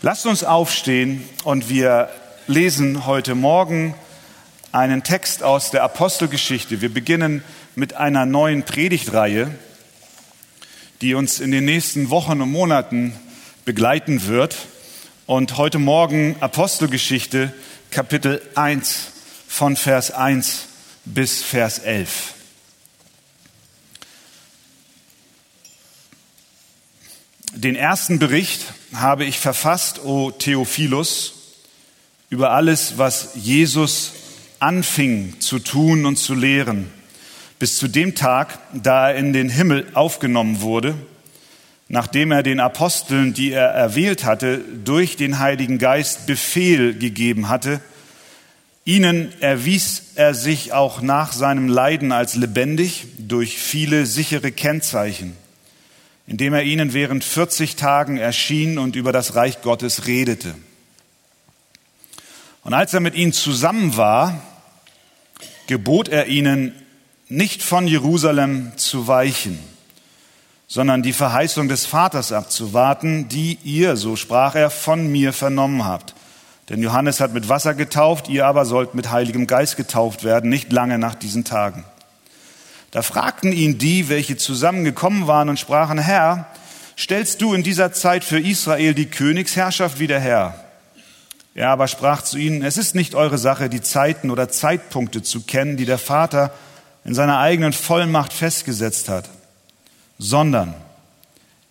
Lasst uns aufstehen und wir lesen heute Morgen einen Text aus der Apostelgeschichte. Wir beginnen mit einer neuen Predigtreihe, die uns in den nächsten Wochen und Monaten begleiten wird. Und heute Morgen Apostelgeschichte Kapitel 1 von Vers 1 bis Vers 11. Den ersten Bericht habe ich verfasst, o Theophilus, über alles, was Jesus anfing zu tun und zu lehren, bis zu dem Tag, da er in den Himmel aufgenommen wurde, nachdem er den Aposteln, die er erwählt hatte, durch den Heiligen Geist Befehl gegeben hatte, Ihnen erwies er sich auch nach seinem Leiden als lebendig durch viele sichere Kennzeichen indem er ihnen während 40 Tagen erschien und über das Reich Gottes redete. Und als er mit ihnen zusammen war, gebot er ihnen, nicht von Jerusalem zu weichen, sondern die Verheißung des Vaters abzuwarten, die ihr, so sprach er, von mir vernommen habt. Denn Johannes hat mit Wasser getauft, ihr aber sollt mit Heiligem Geist getauft werden, nicht lange nach diesen Tagen. Da fragten ihn die, welche zusammengekommen waren und sprachen, Herr, stellst du in dieser Zeit für Israel die Königsherrschaft wieder her? Er aber sprach zu ihnen, es ist nicht eure Sache, die Zeiten oder Zeitpunkte zu kennen, die der Vater in seiner eigenen Vollmacht festgesetzt hat, sondern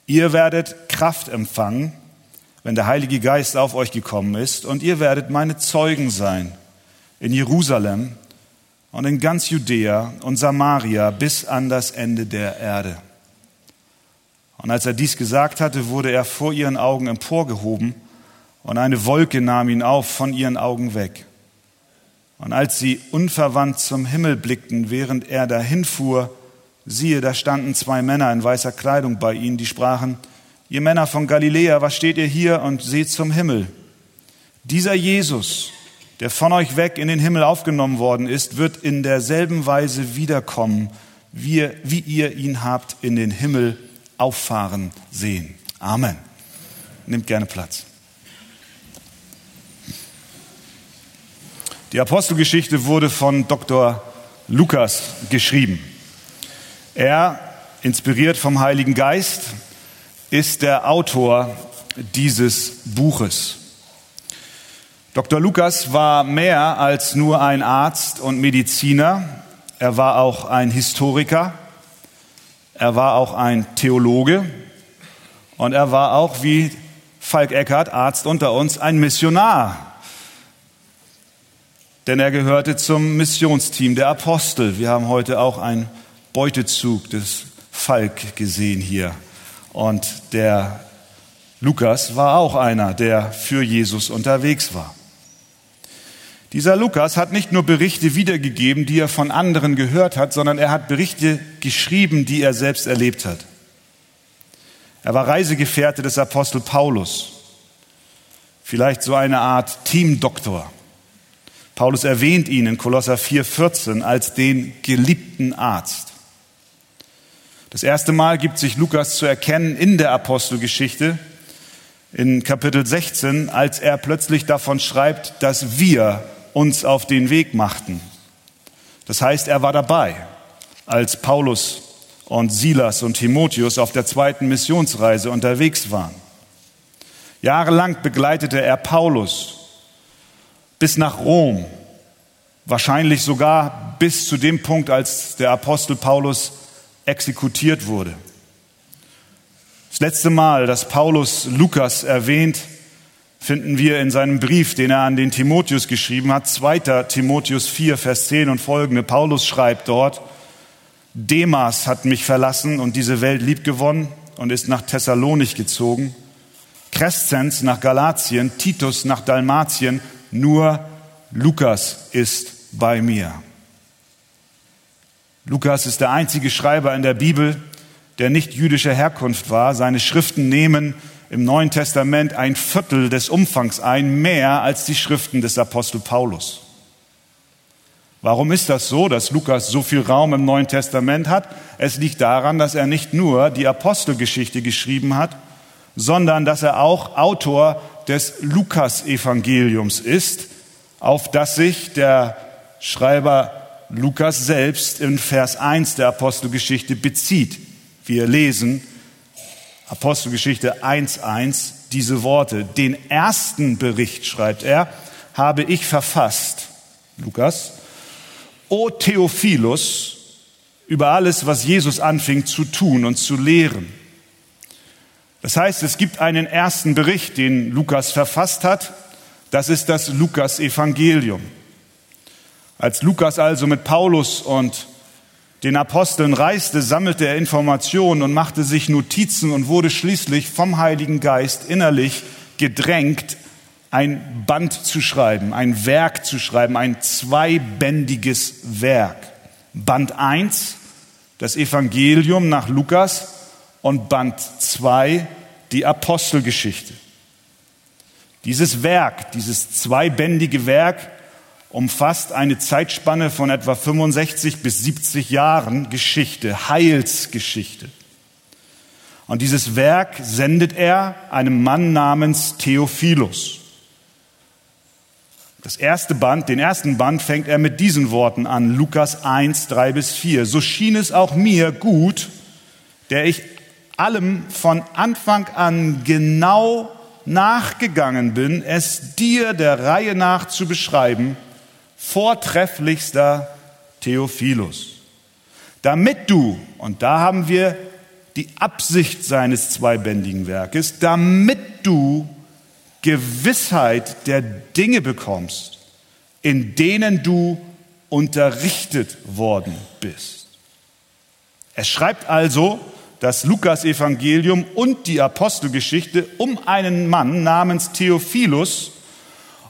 ihr werdet Kraft empfangen, wenn der Heilige Geist auf euch gekommen ist, und ihr werdet meine Zeugen sein in Jerusalem und in ganz Judäa und Samaria bis an das Ende der Erde. Und als er dies gesagt hatte, wurde er vor ihren Augen emporgehoben und eine Wolke nahm ihn auf von ihren Augen weg. Und als sie unverwandt zum Himmel blickten, während er dahinfuhr, siehe, da standen zwei Männer in weißer Kleidung bei ihnen, die sprachen, ihr Männer von Galiläa, was steht ihr hier und seht zum Himmel? Dieser Jesus, der von euch weg in den Himmel aufgenommen worden ist, wird in derselben Weise wiederkommen, wie, wie ihr ihn habt in den Himmel auffahren sehen. Amen. Nimmt gerne Platz. Die Apostelgeschichte wurde von Dr. Lukas geschrieben. Er, inspiriert vom Heiligen Geist, ist der Autor dieses Buches. Dr. Lukas war mehr als nur ein Arzt und Mediziner. Er war auch ein Historiker. Er war auch ein Theologe. Und er war auch, wie Falk Eckert, Arzt unter uns, ein Missionar. Denn er gehörte zum Missionsteam der Apostel. Wir haben heute auch einen Beutezug des Falk gesehen hier. Und der Lukas war auch einer, der für Jesus unterwegs war. Dieser Lukas hat nicht nur Berichte wiedergegeben, die er von anderen gehört hat, sondern er hat Berichte geschrieben, die er selbst erlebt hat. Er war Reisegefährte des Apostel Paulus, vielleicht so eine Art Teamdoktor. Paulus erwähnt ihn in Kolosser 4,14 als den geliebten Arzt. Das erste Mal gibt sich Lukas zu erkennen in der Apostelgeschichte, in Kapitel 16, als er plötzlich davon schreibt, dass wir uns auf den Weg machten. Das heißt, er war dabei, als Paulus und Silas und Timotheus auf der zweiten Missionsreise unterwegs waren. Jahrelang begleitete er Paulus bis nach Rom, wahrscheinlich sogar bis zu dem Punkt, als der Apostel Paulus exekutiert wurde. Das letzte Mal, dass Paulus Lukas erwähnt, finden wir in seinem Brief, den er an den Timotheus geschrieben hat, 2. Timotheus 4, Vers 10 und folgende. Paulus schreibt dort, Demas hat mich verlassen und diese Welt liebgewonnen und ist nach Thessalonich gezogen. Crescens nach Galatien, Titus nach Dalmatien, nur Lukas ist bei mir. Lukas ist der einzige Schreiber in der Bibel, der nicht jüdischer Herkunft war. Seine Schriften nehmen im Neuen Testament ein Viertel des Umfangs ein, mehr als die Schriften des Apostel Paulus. Warum ist das so, dass Lukas so viel Raum im Neuen Testament hat? Es liegt daran, dass er nicht nur die Apostelgeschichte geschrieben hat, sondern dass er auch Autor des Lukas-Evangeliums ist, auf das sich der Schreiber Lukas selbst in Vers 1 der Apostelgeschichte bezieht. Wir lesen Apostelgeschichte 1.1 diese Worte. Den ersten Bericht, schreibt er, habe ich verfasst, Lukas, O Theophilus, über alles, was Jesus anfing zu tun und zu lehren. Das heißt, es gibt einen ersten Bericht, den Lukas verfasst hat. Das ist das Lukas-Evangelium. Als Lukas also mit Paulus und den Aposteln reiste, sammelte er Informationen und machte sich Notizen und wurde schließlich vom Heiligen Geist innerlich gedrängt, ein Band zu schreiben, ein Werk zu schreiben, ein zweibändiges Werk. Band 1, das Evangelium nach Lukas und Band 2, die Apostelgeschichte. Dieses Werk, dieses zweibändige Werk umfasst eine Zeitspanne von etwa 65 bis 70 Jahren Geschichte, Heilsgeschichte. Und dieses Werk sendet er einem Mann namens Theophilus. Das erste Band, den ersten Band fängt er mit diesen Worten an, Lukas 1, 3 bis 4. So schien es auch mir gut, der ich allem von Anfang an genau nachgegangen bin, es dir der Reihe nach zu beschreiben, vortrefflichster Theophilus. Damit du, und da haben wir die Absicht seines zweibändigen Werkes, damit du Gewissheit der Dinge bekommst, in denen du unterrichtet worden bist. Er schreibt also das Lukas-Evangelium und die Apostelgeschichte um einen Mann namens Theophilus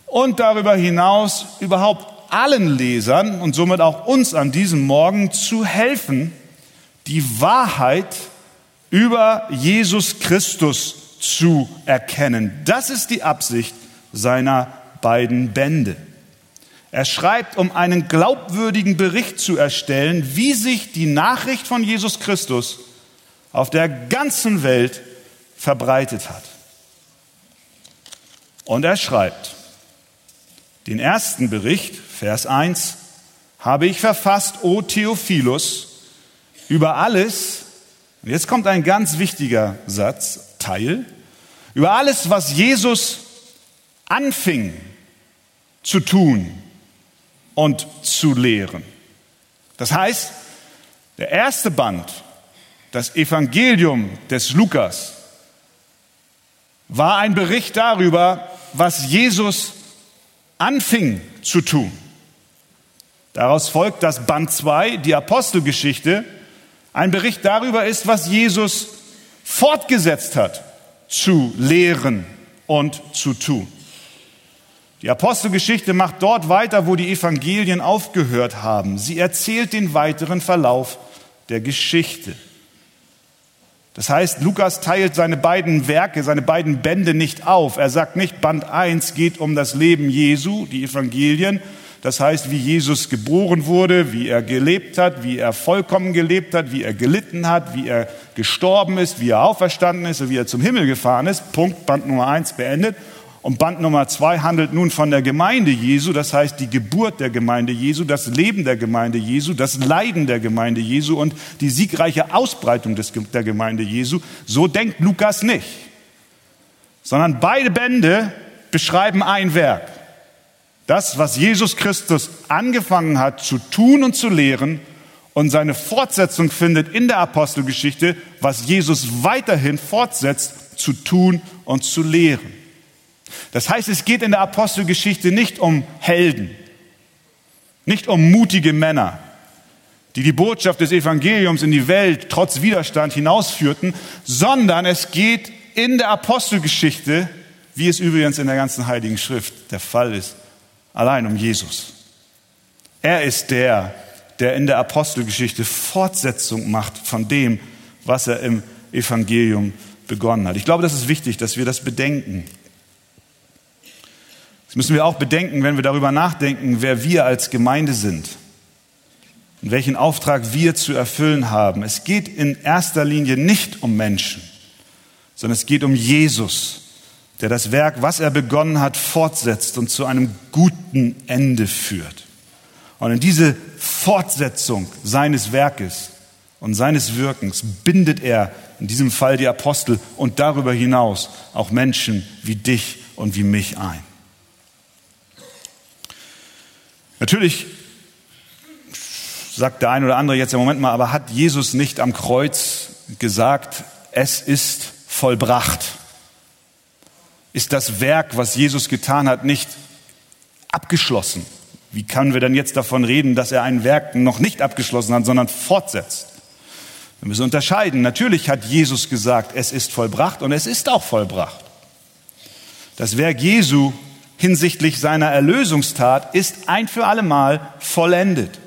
und darüber hinaus überhaupt allen Lesern und somit auch uns an diesem Morgen zu helfen, die Wahrheit über Jesus Christus zu erkennen. Das ist die Absicht seiner beiden Bände. Er schreibt, um einen glaubwürdigen Bericht zu erstellen, wie sich die Nachricht von Jesus Christus auf der ganzen Welt verbreitet hat. Und er schreibt, den ersten Bericht, Vers 1, habe ich verfasst, o Theophilus, über alles, und jetzt kommt ein ganz wichtiger Satz, Teil, über alles, was Jesus anfing zu tun und zu lehren. Das heißt, der erste Band, das Evangelium des Lukas, war ein Bericht darüber, was Jesus anfing zu tun. Daraus folgt, dass Band 2, die Apostelgeschichte, ein Bericht darüber ist, was Jesus fortgesetzt hat zu lehren und zu tun. Die Apostelgeschichte macht dort weiter, wo die Evangelien aufgehört haben. Sie erzählt den weiteren Verlauf der Geschichte. Das heißt, Lukas teilt seine beiden Werke, seine beiden Bände nicht auf. Er sagt nicht, Band 1 geht um das Leben Jesu, die Evangelien. Das heißt, wie Jesus geboren wurde, wie er gelebt hat, wie er vollkommen gelebt hat, wie er gelitten hat, wie er gestorben ist, wie er auferstanden ist und wie er zum Himmel gefahren ist. Punkt, Band Nummer 1 beendet. Und Band Nummer zwei handelt nun von der Gemeinde Jesu, das heißt die Geburt der Gemeinde Jesu, das Leben der Gemeinde Jesu, das Leiden der Gemeinde Jesu und die siegreiche Ausbreitung des, der Gemeinde Jesu. So denkt Lukas nicht, sondern beide Bände beschreiben ein Werk. Das, was Jesus Christus angefangen hat zu tun und zu lehren und seine Fortsetzung findet in der Apostelgeschichte, was Jesus weiterhin fortsetzt zu tun und zu lehren. Das heißt, es geht in der Apostelgeschichte nicht um Helden, nicht um mutige Männer, die die Botschaft des Evangeliums in die Welt trotz Widerstand hinausführten, sondern es geht in der Apostelgeschichte, wie es übrigens in der ganzen Heiligen Schrift der Fall ist, allein um Jesus. Er ist der, der in der Apostelgeschichte Fortsetzung macht von dem, was er im Evangelium begonnen hat. Ich glaube, das ist wichtig, dass wir das bedenken. Das müssen wir auch bedenken, wenn wir darüber nachdenken, wer wir als Gemeinde sind und welchen Auftrag wir zu erfüllen haben. Es geht in erster Linie nicht um Menschen, sondern es geht um Jesus, der das Werk, was er begonnen hat, fortsetzt und zu einem guten Ende führt. Und in diese Fortsetzung seines Werkes und seines Wirkens bindet er in diesem Fall die Apostel und darüber hinaus auch Menschen wie dich und wie mich ein. Natürlich sagt der eine oder andere jetzt im Moment mal, aber hat Jesus nicht am Kreuz gesagt, es ist vollbracht? Ist das Werk, was Jesus getan hat, nicht abgeschlossen? Wie können wir denn jetzt davon reden, dass er ein Werk noch nicht abgeschlossen hat, sondern fortsetzt? Wir müssen unterscheiden. Natürlich hat Jesus gesagt, es ist vollbracht und es ist auch vollbracht. Das Werk Jesu hinsichtlich seiner Erlösungstat ist ein für allemal vollendet.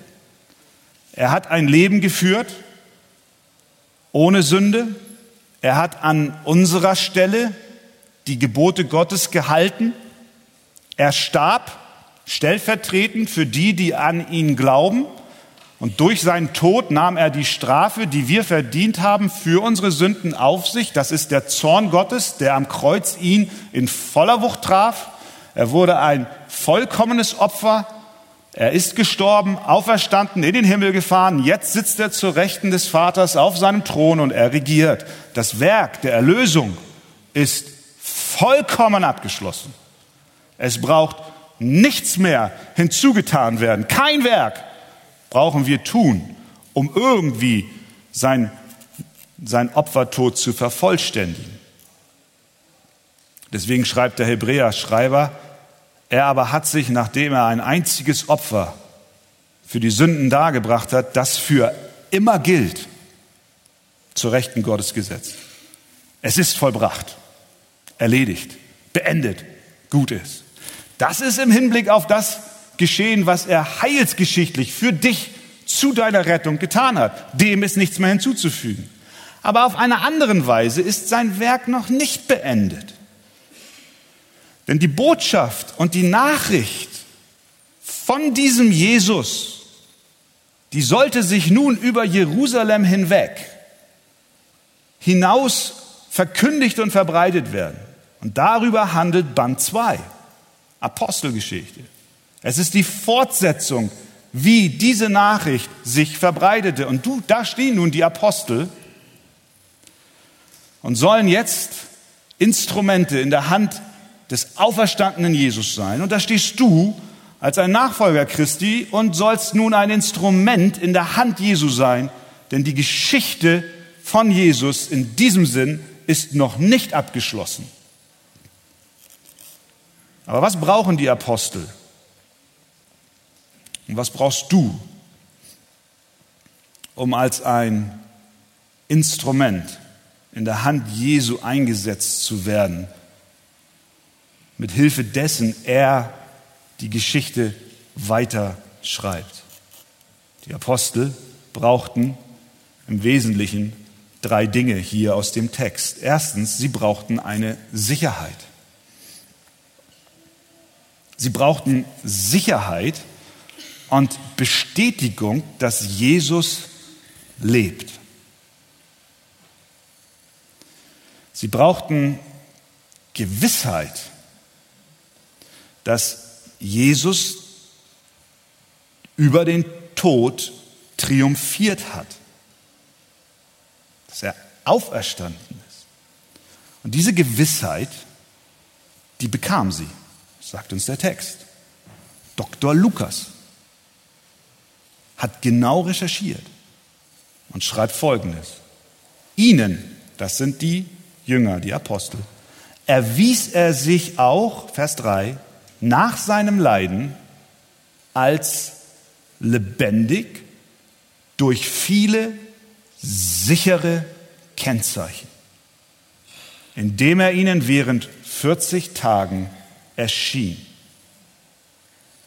Er hat ein Leben geführt ohne Sünde. Er hat an unserer Stelle die Gebote Gottes gehalten. Er starb stellvertretend für die, die an ihn glauben. Und durch seinen Tod nahm er die Strafe, die wir verdient haben, für unsere Sünden auf sich. Das ist der Zorn Gottes, der am Kreuz ihn in voller Wucht traf. Er wurde ein vollkommenes Opfer. Er ist gestorben, auferstanden, in den Himmel gefahren. Jetzt sitzt er zur Rechten des Vaters auf seinem Thron und er regiert. Das Werk der Erlösung ist vollkommen abgeschlossen. Es braucht nichts mehr hinzugetan werden. Kein Werk brauchen wir tun, um irgendwie sein, sein Opfertod zu vervollständigen. Deswegen schreibt der Hebräer-Schreiber, er aber hat sich, nachdem er ein einziges Opfer für die Sünden dargebracht hat, das für immer gilt, zur Rechten Gottes gesetzt. Es ist vollbracht, erledigt, beendet, gut ist. Das ist im Hinblick auf das geschehen, was er heilsgeschichtlich für dich zu deiner Rettung getan hat. Dem ist nichts mehr hinzuzufügen. Aber auf einer anderen Weise ist sein Werk noch nicht beendet. Denn die Botschaft und die Nachricht von diesem Jesus, die sollte sich nun über Jerusalem hinweg hinaus verkündigt und verbreitet werden. Und darüber handelt Band 2, Apostelgeschichte. Es ist die Fortsetzung, wie diese Nachricht sich verbreitete. Und du, da stehen nun die Apostel und sollen jetzt Instrumente in der Hand des auferstandenen Jesus sein. Und da stehst du als ein Nachfolger Christi und sollst nun ein Instrument in der Hand Jesu sein, denn die Geschichte von Jesus in diesem Sinn ist noch nicht abgeschlossen. Aber was brauchen die Apostel? Und was brauchst du, um als ein Instrument in der Hand Jesu eingesetzt zu werden, mit Hilfe dessen er die Geschichte weiter schreibt? Die Apostel brauchten im Wesentlichen drei Dinge hier aus dem Text. Erstens, sie brauchten eine Sicherheit. Sie brauchten Sicherheit, und Bestätigung, dass Jesus lebt. Sie brauchten Gewissheit, dass Jesus über den Tod triumphiert hat, dass er auferstanden ist. Und diese Gewissheit, die bekam sie, sagt uns der Text. Dr. Lukas hat genau recherchiert und schreibt Folgendes. Ihnen, das sind die Jünger, die Apostel, erwies er sich auch, Vers 3, nach seinem Leiden als lebendig durch viele sichere Kennzeichen, indem er ihnen während 40 Tagen erschien.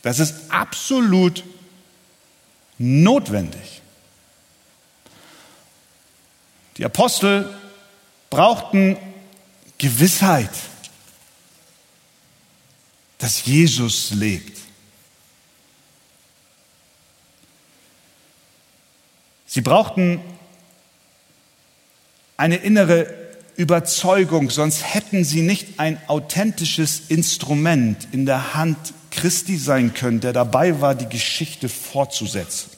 Das ist absolut notwendig. Die Apostel brauchten Gewissheit, dass Jesus lebt. Sie brauchten eine innere Überzeugung, sonst hätten sie nicht ein authentisches Instrument in der Hand Christi sein können, der dabei war, die Geschichte fortzusetzen.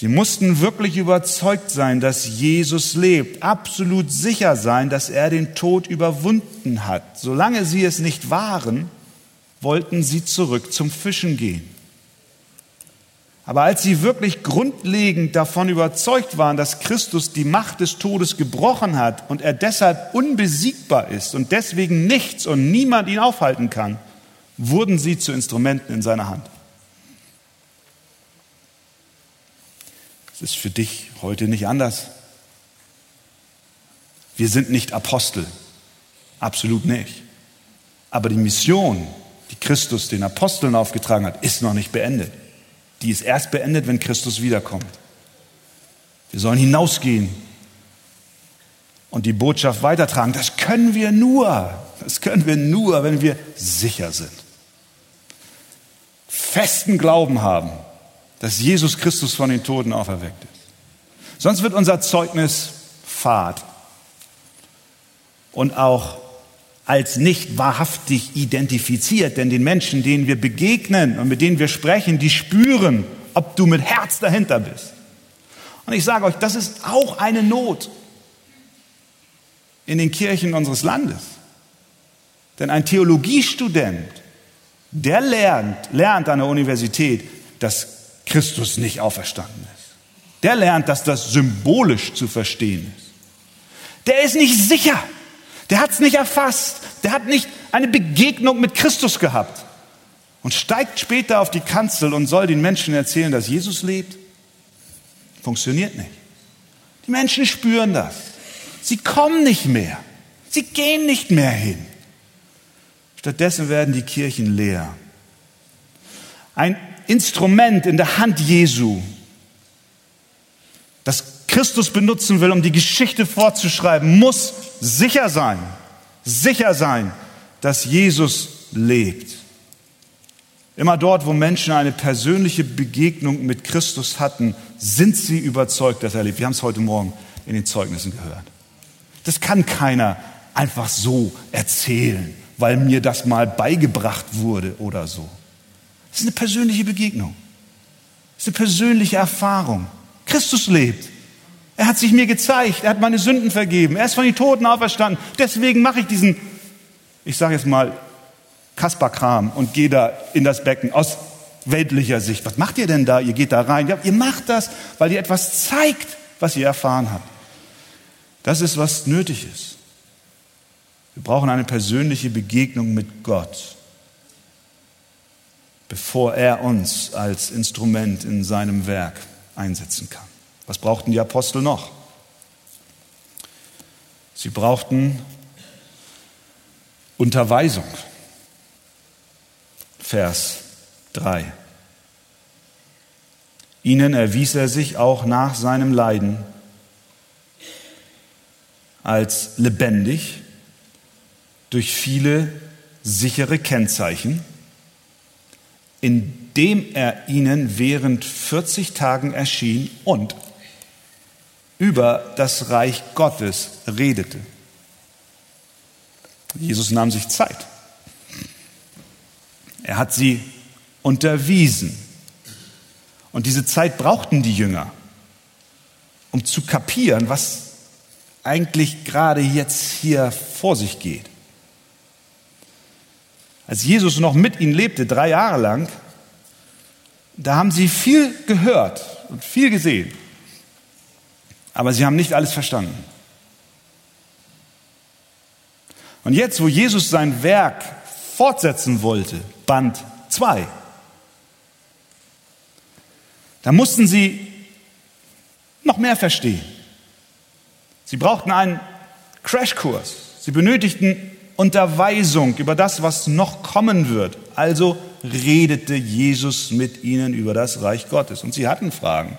Sie mussten wirklich überzeugt sein, dass Jesus lebt, absolut sicher sein, dass er den Tod überwunden hat. Solange sie es nicht waren, wollten sie zurück zum Fischen gehen. Aber als sie wirklich grundlegend davon überzeugt waren, dass Christus die Macht des Todes gebrochen hat und er deshalb unbesiegbar ist und deswegen nichts und niemand ihn aufhalten kann, wurden sie zu Instrumenten in seiner Hand. Es ist für dich heute nicht anders. Wir sind nicht Apostel, absolut nicht. Aber die Mission, die Christus den Aposteln aufgetragen hat, ist noch nicht beendet. Die ist erst beendet, wenn Christus wiederkommt. Wir sollen hinausgehen und die Botschaft weitertragen. Das können wir nur, das können wir nur, wenn wir sicher sind. Festen Glauben haben, dass Jesus Christus von den Toten auferweckt ist. Sonst wird unser Zeugnis fad und auch als nicht wahrhaftig identifiziert, denn den Menschen, denen wir begegnen und mit denen wir sprechen, die spüren, ob du mit Herz dahinter bist. Und ich sage euch, das ist auch eine Not in den Kirchen unseres Landes. Denn ein Theologiestudent, der lernt, lernt an der Universität, dass Christus nicht auferstanden ist. Der lernt, dass das symbolisch zu verstehen ist. Der ist nicht sicher. Der hat es nicht erfasst. Der hat nicht eine Begegnung mit Christus gehabt. Und steigt später auf die Kanzel und soll den Menschen erzählen, dass Jesus lebt. Funktioniert nicht. Die Menschen spüren das. Sie kommen nicht mehr. Sie gehen nicht mehr hin. Stattdessen werden die Kirchen leer. Ein Instrument in der Hand Jesu, das Christus benutzen will, um die Geschichte fortzuschreiben, muss sicher sein, sicher sein, dass Jesus lebt. Immer dort, wo Menschen eine persönliche Begegnung mit Christus hatten, sind sie überzeugt, dass er lebt. Wir haben es heute Morgen in den Zeugnissen gehört. Das kann keiner einfach so erzählen, weil mir das mal beigebracht wurde oder so. Das ist eine persönliche Begegnung. Das ist eine persönliche Erfahrung. Christus lebt. Er hat sich mir gezeigt. Er hat meine Sünden vergeben. Er ist von den Toten auferstanden. Deswegen mache ich diesen, ich sage jetzt mal, Kasperkram und gehe da in das Becken aus weltlicher Sicht. Was macht ihr denn da? Ihr geht da rein. Ihr macht das, weil ihr etwas zeigt, was ihr erfahren habt. Das ist, was nötig ist. Wir brauchen eine persönliche Begegnung mit Gott bevor er uns als Instrument in seinem Werk einsetzen kann. Was brauchten die Apostel noch? Sie brauchten Unterweisung. Vers 3. Ihnen erwies er sich auch nach seinem Leiden als lebendig durch viele sichere Kennzeichen indem er ihnen während 40 Tagen erschien und über das Reich Gottes redete. Jesus nahm sich Zeit. Er hat sie unterwiesen. Und diese Zeit brauchten die Jünger, um zu kapieren, was eigentlich gerade jetzt hier vor sich geht. Als Jesus noch mit ihnen lebte, drei Jahre lang, da haben sie viel gehört und viel gesehen. Aber sie haben nicht alles verstanden. Und jetzt, wo Jesus sein Werk fortsetzen wollte, Band 2, da mussten sie noch mehr verstehen. Sie brauchten einen Crashkurs. Sie benötigten Unterweisung über das, was noch kommen wird. Also redete Jesus mit ihnen über das Reich Gottes. Und sie hatten Fragen.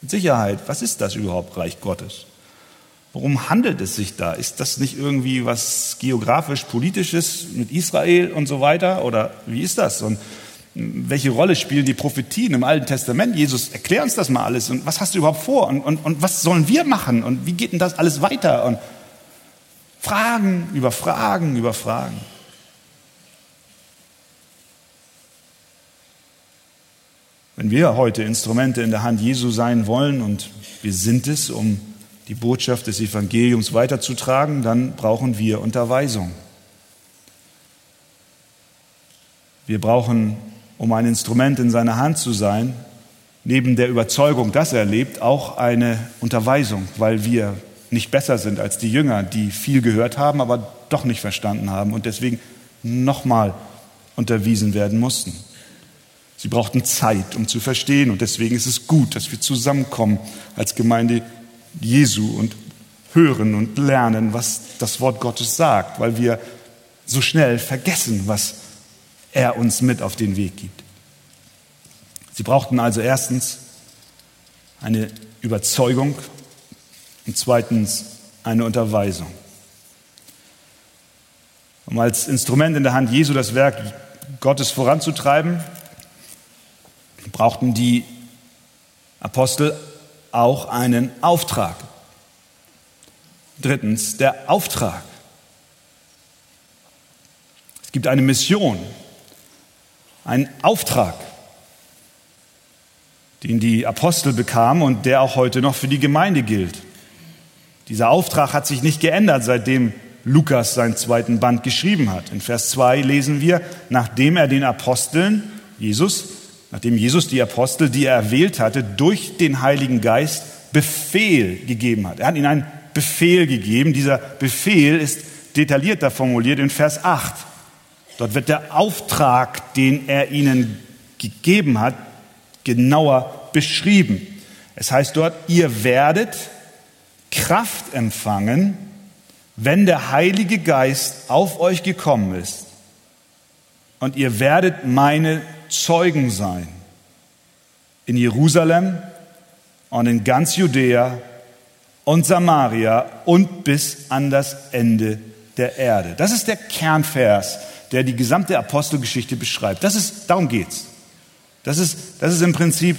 Mit Sicherheit, was ist das überhaupt, Reich Gottes? Worum handelt es sich da? Ist das nicht irgendwie was geografisch-politisches mit Israel und so weiter? Oder wie ist das? Und Welche Rolle spielen die Prophetien im Alten Testament? Jesus, erklär uns das mal alles. Und was hast du überhaupt vor? Und, und, und was sollen wir machen? Und wie geht denn das alles weiter? Und Fragen über Fragen über Fragen. Wenn wir heute Instrumente in der Hand Jesu sein wollen und wir sind es, um die Botschaft des Evangeliums weiterzutragen, dann brauchen wir Unterweisung. Wir brauchen, um ein Instrument in seiner Hand zu sein, neben der Überzeugung, dass er lebt, auch eine Unterweisung, weil wir nicht besser sind als die Jünger, die viel gehört haben, aber doch nicht verstanden haben und deswegen nochmal unterwiesen werden mussten. Sie brauchten Zeit, um zu verstehen und deswegen ist es gut, dass wir zusammenkommen als Gemeinde Jesu und hören und lernen, was das Wort Gottes sagt, weil wir so schnell vergessen, was er uns mit auf den Weg gibt. Sie brauchten also erstens eine Überzeugung und zweitens eine Unterweisung. Um als Instrument in der Hand Jesu das Werk Gottes voranzutreiben, brauchten die Apostel auch einen Auftrag. Drittens, der Auftrag. Es gibt eine Mission, einen Auftrag, den die Apostel bekamen und der auch heute noch für die Gemeinde gilt. Dieser Auftrag hat sich nicht geändert, seitdem Lukas seinen zweiten Band geschrieben hat. In Vers 2 lesen wir, nachdem er den Aposteln, Jesus, nachdem Jesus die Apostel, die er erwählt hatte, durch den Heiligen Geist Befehl gegeben hat. Er hat ihnen einen Befehl gegeben. Dieser Befehl ist detaillierter formuliert in Vers 8. Dort wird der Auftrag, den er ihnen gegeben hat, genauer beschrieben. Es heißt dort, ihr werdet Kraft empfangen, wenn der Heilige Geist auf euch gekommen ist. Und ihr werdet meine Zeugen sein. In Jerusalem und in ganz Judäa und Samaria und bis an das Ende der Erde. Das ist der Kernvers, der die gesamte Apostelgeschichte beschreibt. Das ist, darum geht's. Das ist, das ist im Prinzip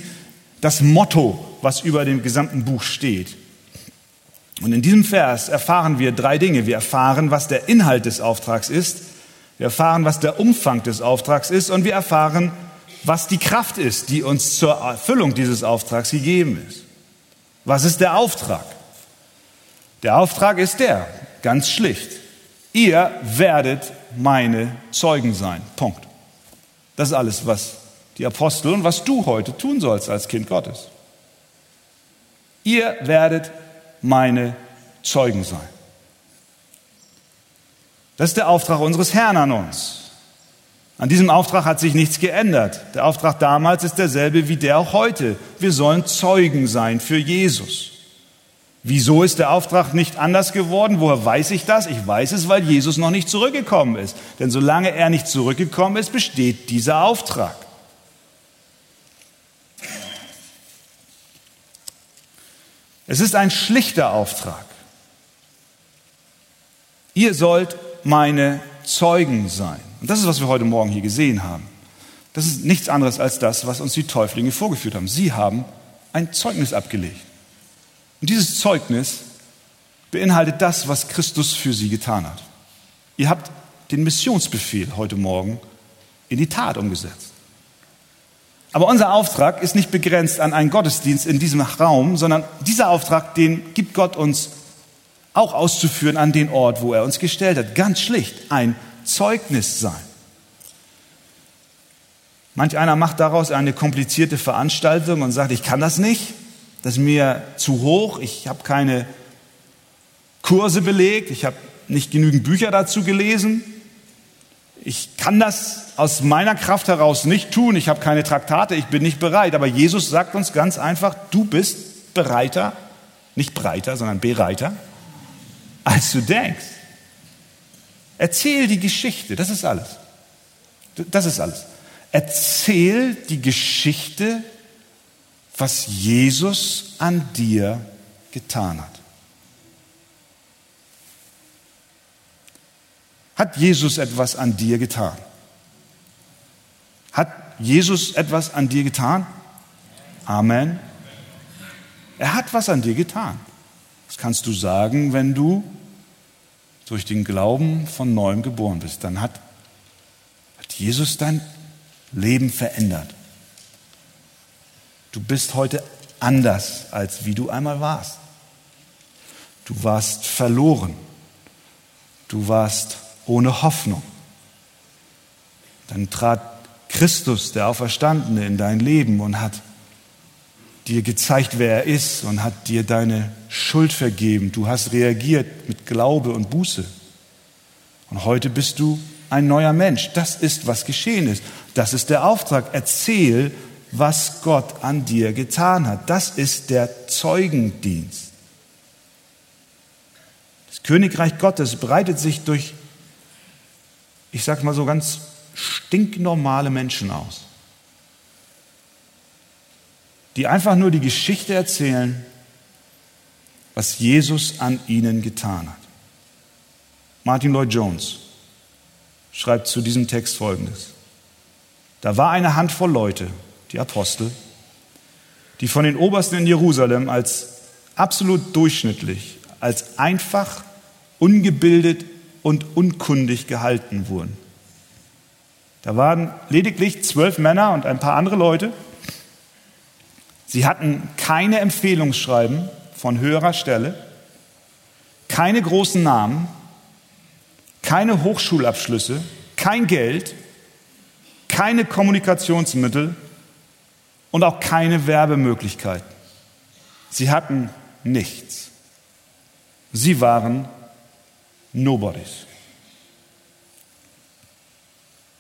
das Motto, was über dem gesamten Buch steht. Und in diesem Vers erfahren wir drei Dinge. Wir erfahren, was der Inhalt des Auftrags ist. Wir erfahren, was der Umfang des Auftrags ist. Und wir erfahren, was die Kraft ist, die uns zur Erfüllung dieses Auftrags gegeben ist. Was ist der Auftrag? Der Auftrag ist der, ganz schlicht. Ihr werdet meine Zeugen sein. Punkt. Das ist alles, was die Apostel und was du heute tun sollst als Kind Gottes. Ihr werdet meine Zeugen sein. Das ist der Auftrag unseres Herrn an uns. An diesem Auftrag hat sich nichts geändert. Der Auftrag damals ist derselbe wie der auch heute. Wir sollen Zeugen sein für Jesus. Wieso ist der Auftrag nicht anders geworden? Woher weiß ich das? Ich weiß es, weil Jesus noch nicht zurückgekommen ist. Denn solange er nicht zurückgekommen ist, besteht dieser Auftrag. Es ist ein schlichter Auftrag. Ihr sollt meine Zeugen sein. Und das ist, was wir heute Morgen hier gesehen haben. Das ist nichts anderes als das, was uns die Täuflinge vorgeführt haben. Sie haben ein Zeugnis abgelegt. Und dieses Zeugnis beinhaltet das, was Christus für sie getan hat. Ihr habt den Missionsbefehl heute Morgen in die Tat umgesetzt. Aber unser Auftrag ist nicht begrenzt an einen Gottesdienst in diesem Raum, sondern dieser Auftrag, den gibt Gott uns auch auszuführen an den Ort, wo er uns gestellt hat. Ganz schlicht ein Zeugnis sein. Manch einer macht daraus eine komplizierte Veranstaltung und sagt, ich kann das nicht, das ist mir zu hoch, ich habe keine Kurse belegt, ich habe nicht genügend Bücher dazu gelesen, ich kann das aus meiner Kraft heraus nicht tun, ich habe keine Traktate, ich bin nicht bereit. Aber Jesus sagt uns ganz einfach, du bist bereiter, nicht breiter, sondern bereiter, als du denkst. Erzähl die Geschichte, das ist alles. Das ist alles. Erzähl die Geschichte, was Jesus an dir getan hat. Hat Jesus etwas an dir getan? Hat Jesus etwas an dir getan? Amen. Er hat was an dir getan. Das kannst du sagen, wenn du durch den Glauben von neuem geboren bist. Dann hat, hat Jesus dein Leben verändert. Du bist heute anders, als wie du einmal warst. Du warst verloren. Du warst ohne Hoffnung. Dann trat Christus, der Auferstandene, in dein Leben und hat dir gezeigt, wer er ist und hat dir deine Schuld vergeben. Du hast reagiert mit Glaube und Buße. Und heute bist du ein neuer Mensch. Das ist, was geschehen ist. Das ist der Auftrag. Erzähl, was Gott an dir getan hat. Das ist der Zeugendienst. Das Königreich Gottes breitet sich durch, ich sage mal so ganz stinknormale Menschen aus die einfach nur die Geschichte erzählen, was Jesus an ihnen getan hat. Martin Lloyd Jones schreibt zu diesem Text Folgendes. Da war eine Handvoll Leute, die Apostel, die von den Obersten in Jerusalem als absolut durchschnittlich, als einfach, ungebildet und unkundig gehalten wurden. Da waren lediglich zwölf Männer und ein paar andere Leute, Sie hatten keine Empfehlungsschreiben von höherer Stelle, keine großen Namen, keine Hochschulabschlüsse, kein Geld, keine Kommunikationsmittel und auch keine Werbemöglichkeiten. Sie hatten nichts. Sie waren Nobodies.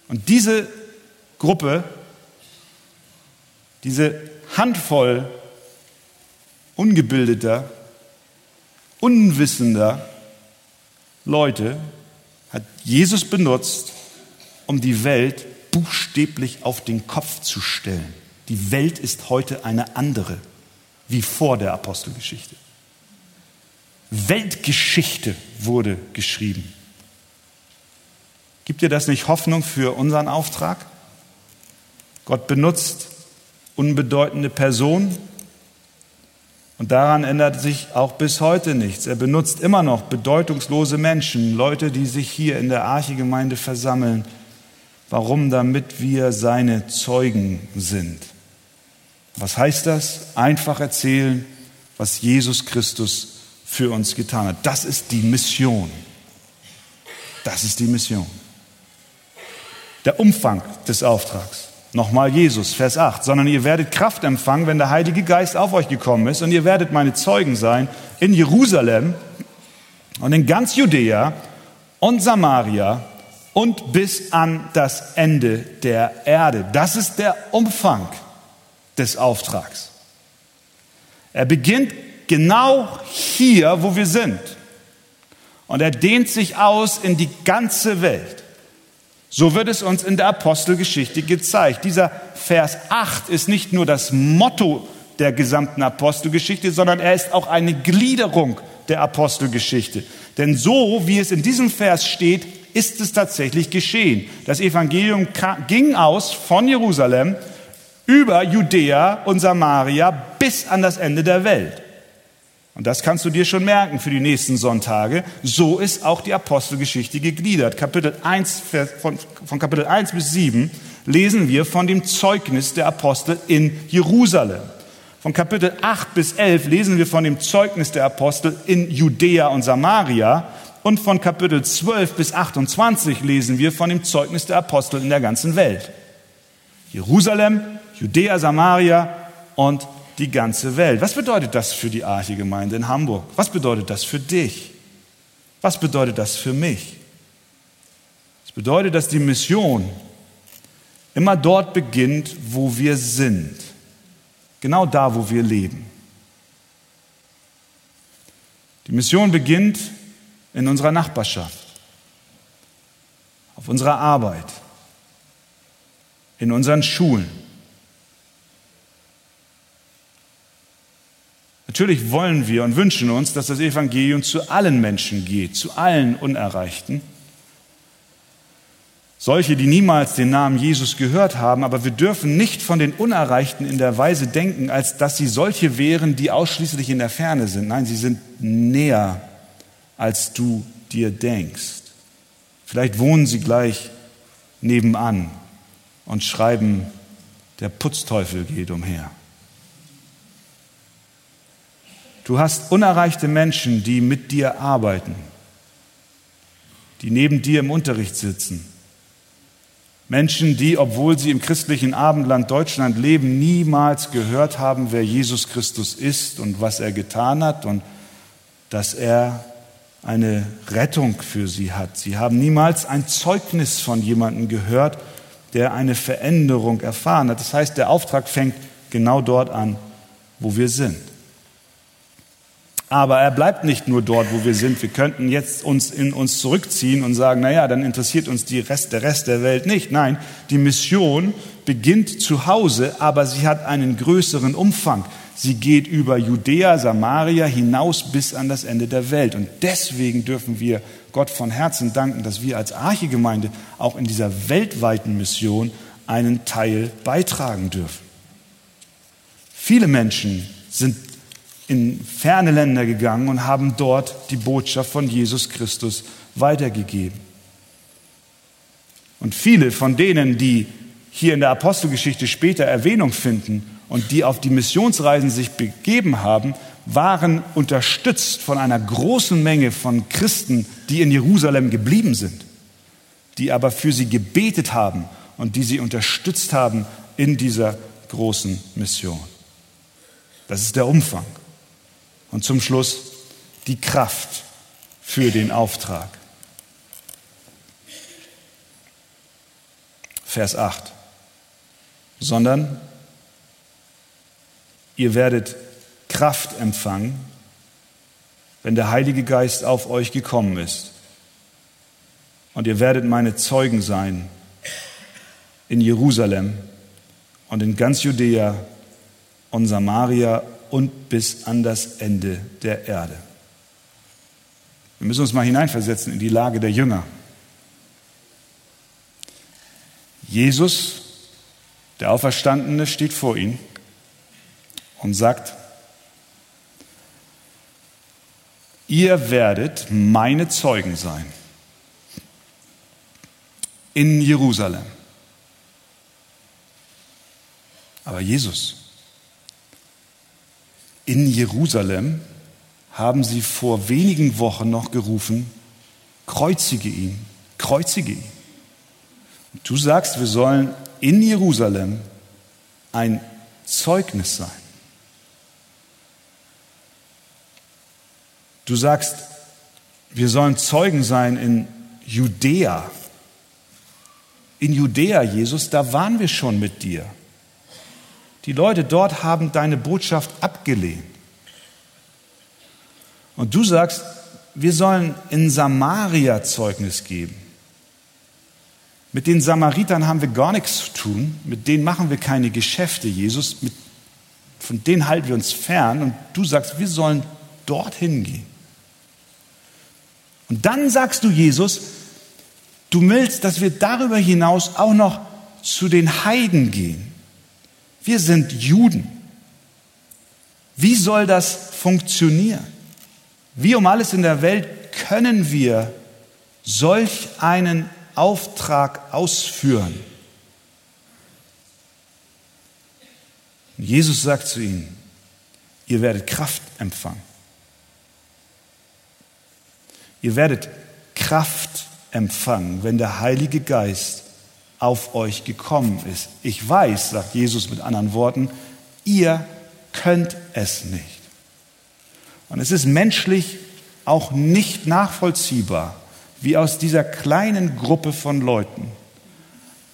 Und diese Gruppe, diese Handvoll ungebildeter, unwissender Leute hat Jesus benutzt, um die Welt buchstäblich auf den Kopf zu stellen. Die Welt ist heute eine andere, wie vor der Apostelgeschichte. Weltgeschichte wurde geschrieben. Gibt dir das nicht Hoffnung für unseren Auftrag? Gott benutzt unbedeutende Person. Und daran ändert sich auch bis heute nichts. Er benutzt immer noch bedeutungslose Menschen, Leute, die sich hier in der Archegemeinde versammeln. Warum? Damit wir seine Zeugen sind. Was heißt das? Einfach erzählen, was Jesus Christus für uns getan hat. Das ist die Mission. Das ist die Mission. Der Umfang des Auftrags. Nochmal Jesus, Vers 8, sondern ihr werdet Kraft empfangen, wenn der Heilige Geist auf euch gekommen ist und ihr werdet meine Zeugen sein in Jerusalem und in ganz Judäa und Samaria und bis an das Ende der Erde. Das ist der Umfang des Auftrags. Er beginnt genau hier, wo wir sind. Und er dehnt sich aus in die ganze Welt. So wird es uns in der Apostelgeschichte gezeigt. Dieser Vers 8 ist nicht nur das Motto der gesamten Apostelgeschichte, sondern er ist auch eine Gliederung der Apostelgeschichte. Denn so, wie es in diesem Vers steht, ist es tatsächlich geschehen. Das Evangelium ging aus von Jerusalem über Judäa und Samaria bis an das Ende der Welt. Und das kannst du dir schon merken für die nächsten Sonntage. So ist auch die Apostelgeschichte gegliedert. Kapitel 1, von, von Kapitel 1 bis 7 lesen wir von dem Zeugnis der Apostel in Jerusalem. Von Kapitel 8 bis 11 lesen wir von dem Zeugnis der Apostel in Judäa und Samaria. Und von Kapitel 12 bis 28 lesen wir von dem Zeugnis der Apostel in der ganzen Welt. Jerusalem, Judäa, Samaria und die ganze Welt. Was bedeutet das für die Arche-Gemeinde in Hamburg? Was bedeutet das für dich? Was bedeutet das für mich? Es bedeutet, dass die Mission immer dort beginnt, wo wir sind. Genau da, wo wir leben. Die Mission beginnt in unserer Nachbarschaft, auf unserer Arbeit, in unseren Schulen Natürlich wollen wir und wünschen uns, dass das Evangelium zu allen Menschen geht, zu allen Unerreichten. Solche, die niemals den Namen Jesus gehört haben, aber wir dürfen nicht von den Unerreichten in der Weise denken, als dass sie solche wären, die ausschließlich in der Ferne sind. Nein, sie sind näher, als du dir denkst. Vielleicht wohnen sie gleich nebenan und schreiben, der Putzteufel geht umher. Du hast unerreichte Menschen, die mit dir arbeiten, die neben dir im Unterricht sitzen, Menschen, die, obwohl sie im christlichen Abendland Deutschland leben, niemals gehört haben, wer Jesus Christus ist und was er getan hat und dass er eine Rettung für sie hat. Sie haben niemals ein Zeugnis von jemandem gehört, der eine Veränderung erfahren hat. Das heißt, der Auftrag fängt genau dort an, wo wir sind. Aber er bleibt nicht nur dort, wo wir sind. Wir könnten jetzt uns in uns zurückziehen und sagen, na ja, dann interessiert uns die Rest, der Rest der Welt nicht. Nein, die Mission beginnt zu Hause, aber sie hat einen größeren Umfang. Sie geht über Judäa, Samaria hinaus bis an das Ende der Welt. Und deswegen dürfen wir Gott von Herzen danken, dass wir als Archegemeinde auch in dieser weltweiten Mission einen Teil beitragen dürfen. Viele Menschen sind in ferne Länder gegangen und haben dort die Botschaft von Jesus Christus weitergegeben. Und viele von denen, die hier in der Apostelgeschichte später Erwähnung finden und die auf die Missionsreisen sich begeben haben, waren unterstützt von einer großen Menge von Christen, die in Jerusalem geblieben sind, die aber für sie gebetet haben und die sie unterstützt haben in dieser großen Mission. Das ist der Umfang. Und zum Schluss die Kraft für den Auftrag. Vers 8. Sondern ihr werdet Kraft empfangen, wenn der Heilige Geist auf euch gekommen ist. Und ihr werdet meine Zeugen sein in Jerusalem und in ganz Judäa und Samaria und bis an das Ende der Erde. Wir müssen uns mal hineinversetzen in die Lage der Jünger. Jesus, der Auferstandene, steht vor ihnen und sagt, ihr werdet meine Zeugen sein in Jerusalem. Aber Jesus, in Jerusalem haben sie vor wenigen Wochen noch gerufen, kreuzige ihn, kreuzige ihn. Und du sagst, wir sollen in Jerusalem ein Zeugnis sein. Du sagst, wir sollen Zeugen sein in Judäa. In Judäa, Jesus, da waren wir schon mit dir. Die Leute dort haben deine Botschaft abgelehnt. Und du sagst, wir sollen in Samaria Zeugnis geben. Mit den Samaritern haben wir gar nichts zu tun, mit denen machen wir keine Geschäfte, Jesus, mit, von denen halten wir uns fern. Und du sagst, wir sollen dorthin gehen. Und dann sagst du, Jesus, du willst, dass wir darüber hinaus auch noch zu den Heiden gehen. Wir sind Juden. Wie soll das funktionieren? Wie um alles in der Welt können wir solch einen Auftrag ausführen? Jesus sagt zu ihnen, ihr werdet Kraft empfangen. Ihr werdet Kraft empfangen, wenn der Heilige Geist auf euch gekommen ist. Ich weiß, sagt Jesus mit anderen Worten, ihr könnt es nicht. Und es ist menschlich auch nicht nachvollziehbar, wie aus dieser kleinen Gruppe von Leuten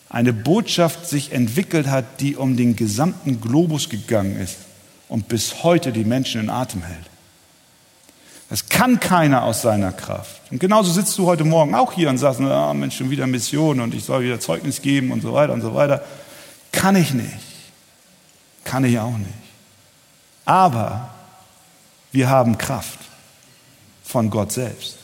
eine Botschaft sich entwickelt hat, die um den gesamten Globus gegangen ist und bis heute die Menschen in Atem hält. Das kann keiner aus seiner Kraft. Und genauso sitzt du heute Morgen auch hier und sagst, ah, Mensch, schon wieder Mission und ich soll wieder Zeugnis geben und so weiter und so weiter. Kann ich nicht. Kann ich auch nicht. Aber wir haben Kraft von Gott selbst.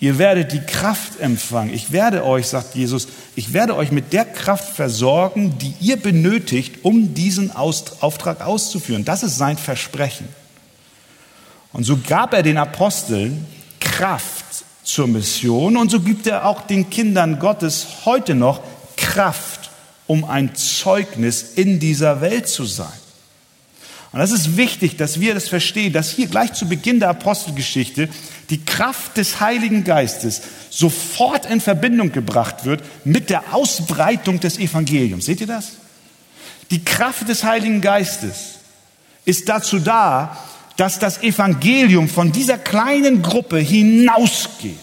Ihr werdet die Kraft empfangen. Ich werde euch, sagt Jesus, ich werde euch mit der Kraft versorgen, die ihr benötigt, um diesen Auftrag auszuführen. Das ist sein Versprechen. Und so gab er den Aposteln Kraft zur Mission und so gibt er auch den Kindern Gottes heute noch Kraft, um ein Zeugnis in dieser Welt zu sein. Und das ist wichtig, dass wir das verstehen, dass hier gleich zu Beginn der Apostelgeschichte die Kraft des Heiligen Geistes sofort in Verbindung gebracht wird mit der Ausbreitung des Evangeliums. Seht ihr das? Die Kraft des Heiligen Geistes ist dazu da, dass das Evangelium von dieser kleinen Gruppe hinausgeht.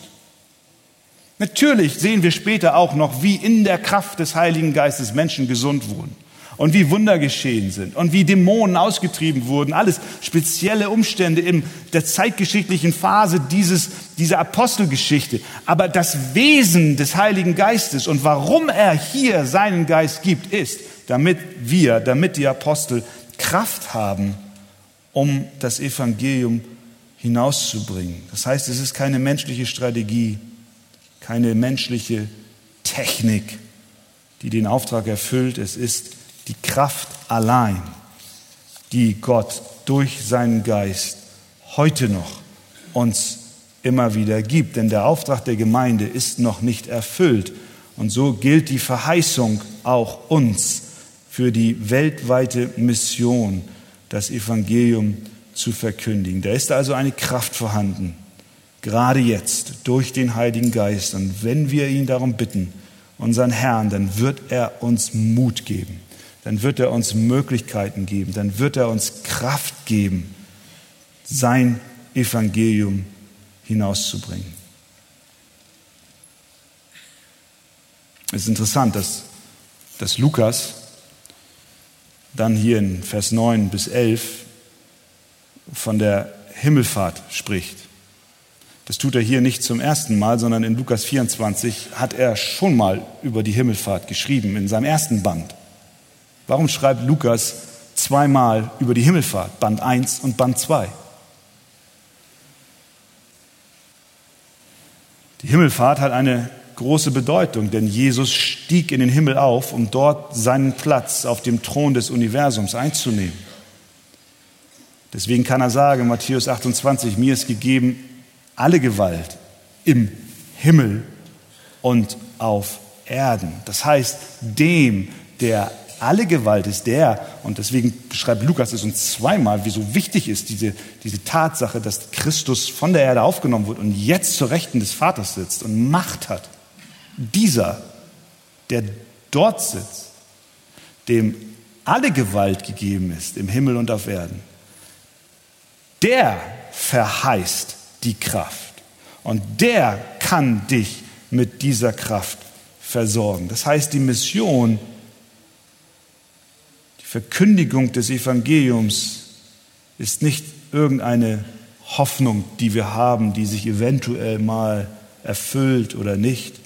Natürlich sehen wir später auch noch, wie in der Kraft des Heiligen Geistes Menschen gesund wurden und wie Wunder geschehen sind und wie Dämonen ausgetrieben wurden. Alles spezielle Umstände in der zeitgeschichtlichen Phase dieses, dieser Apostelgeschichte. Aber das Wesen des Heiligen Geistes und warum er hier seinen Geist gibt, ist, damit wir, damit die Apostel Kraft haben, um das Evangelium hinauszubringen. Das heißt, es ist keine menschliche Strategie, keine menschliche Technik, die den Auftrag erfüllt. Es ist die Kraft allein, die Gott durch seinen Geist heute noch uns immer wieder gibt. Denn der Auftrag der Gemeinde ist noch nicht erfüllt. Und so gilt die Verheißung auch uns für die weltweite Mission, das Evangelium zu verkündigen. Da ist also eine Kraft vorhanden, gerade jetzt durch den Heiligen Geist. Und wenn wir ihn darum bitten, unseren Herrn, dann wird er uns Mut geben dann wird er uns Möglichkeiten geben, dann wird er uns Kraft geben, sein Evangelium hinauszubringen. Es ist interessant, dass, dass Lukas dann hier in Vers 9 bis 11 von der Himmelfahrt spricht. Das tut er hier nicht zum ersten Mal, sondern in Lukas 24 hat er schon mal über die Himmelfahrt geschrieben, in seinem ersten Band. Warum schreibt Lukas zweimal über die Himmelfahrt, Band 1 und Band 2? Die Himmelfahrt hat eine große Bedeutung, denn Jesus stieg in den Himmel auf, um dort seinen Platz auf dem Thron des Universums einzunehmen. Deswegen kann er sagen, Matthäus 28, mir ist gegeben alle Gewalt im Himmel und auf Erden. Das heißt, dem, der alle Gewalt ist der, und deswegen beschreibt Lukas es uns zweimal, wie so wichtig ist diese, diese Tatsache, dass Christus von der Erde aufgenommen wird und jetzt zur Rechten des Vaters sitzt und Macht hat. Dieser, der dort sitzt, dem alle Gewalt gegeben ist im Himmel und auf Erden, der verheißt die Kraft. Und der kann dich mit dieser Kraft versorgen. Das heißt, die Mission Verkündigung des Evangeliums ist nicht irgendeine Hoffnung, die wir haben, die sich eventuell mal erfüllt oder nicht,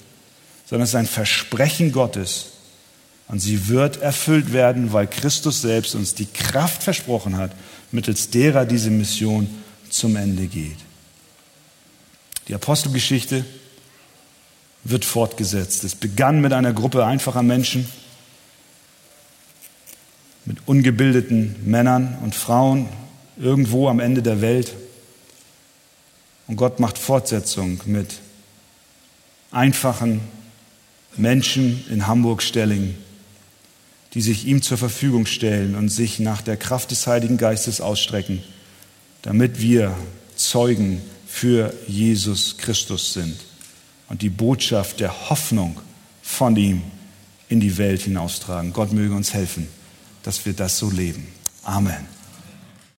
sondern es ist ein Versprechen Gottes. Und sie wird erfüllt werden, weil Christus selbst uns die Kraft versprochen hat, mittels derer diese Mission zum Ende geht. Die Apostelgeschichte wird fortgesetzt. Es begann mit einer Gruppe einfacher Menschen, mit ungebildeten Männern und Frauen irgendwo am Ende der Welt. Und Gott macht Fortsetzung mit einfachen Menschen in Hamburg-Stelling, die sich ihm zur Verfügung stellen und sich nach der Kraft des Heiligen Geistes ausstrecken, damit wir Zeugen für Jesus Christus sind und die Botschaft der Hoffnung von ihm in die Welt hinaustragen. Gott möge uns helfen dass wir das so leben. Amen.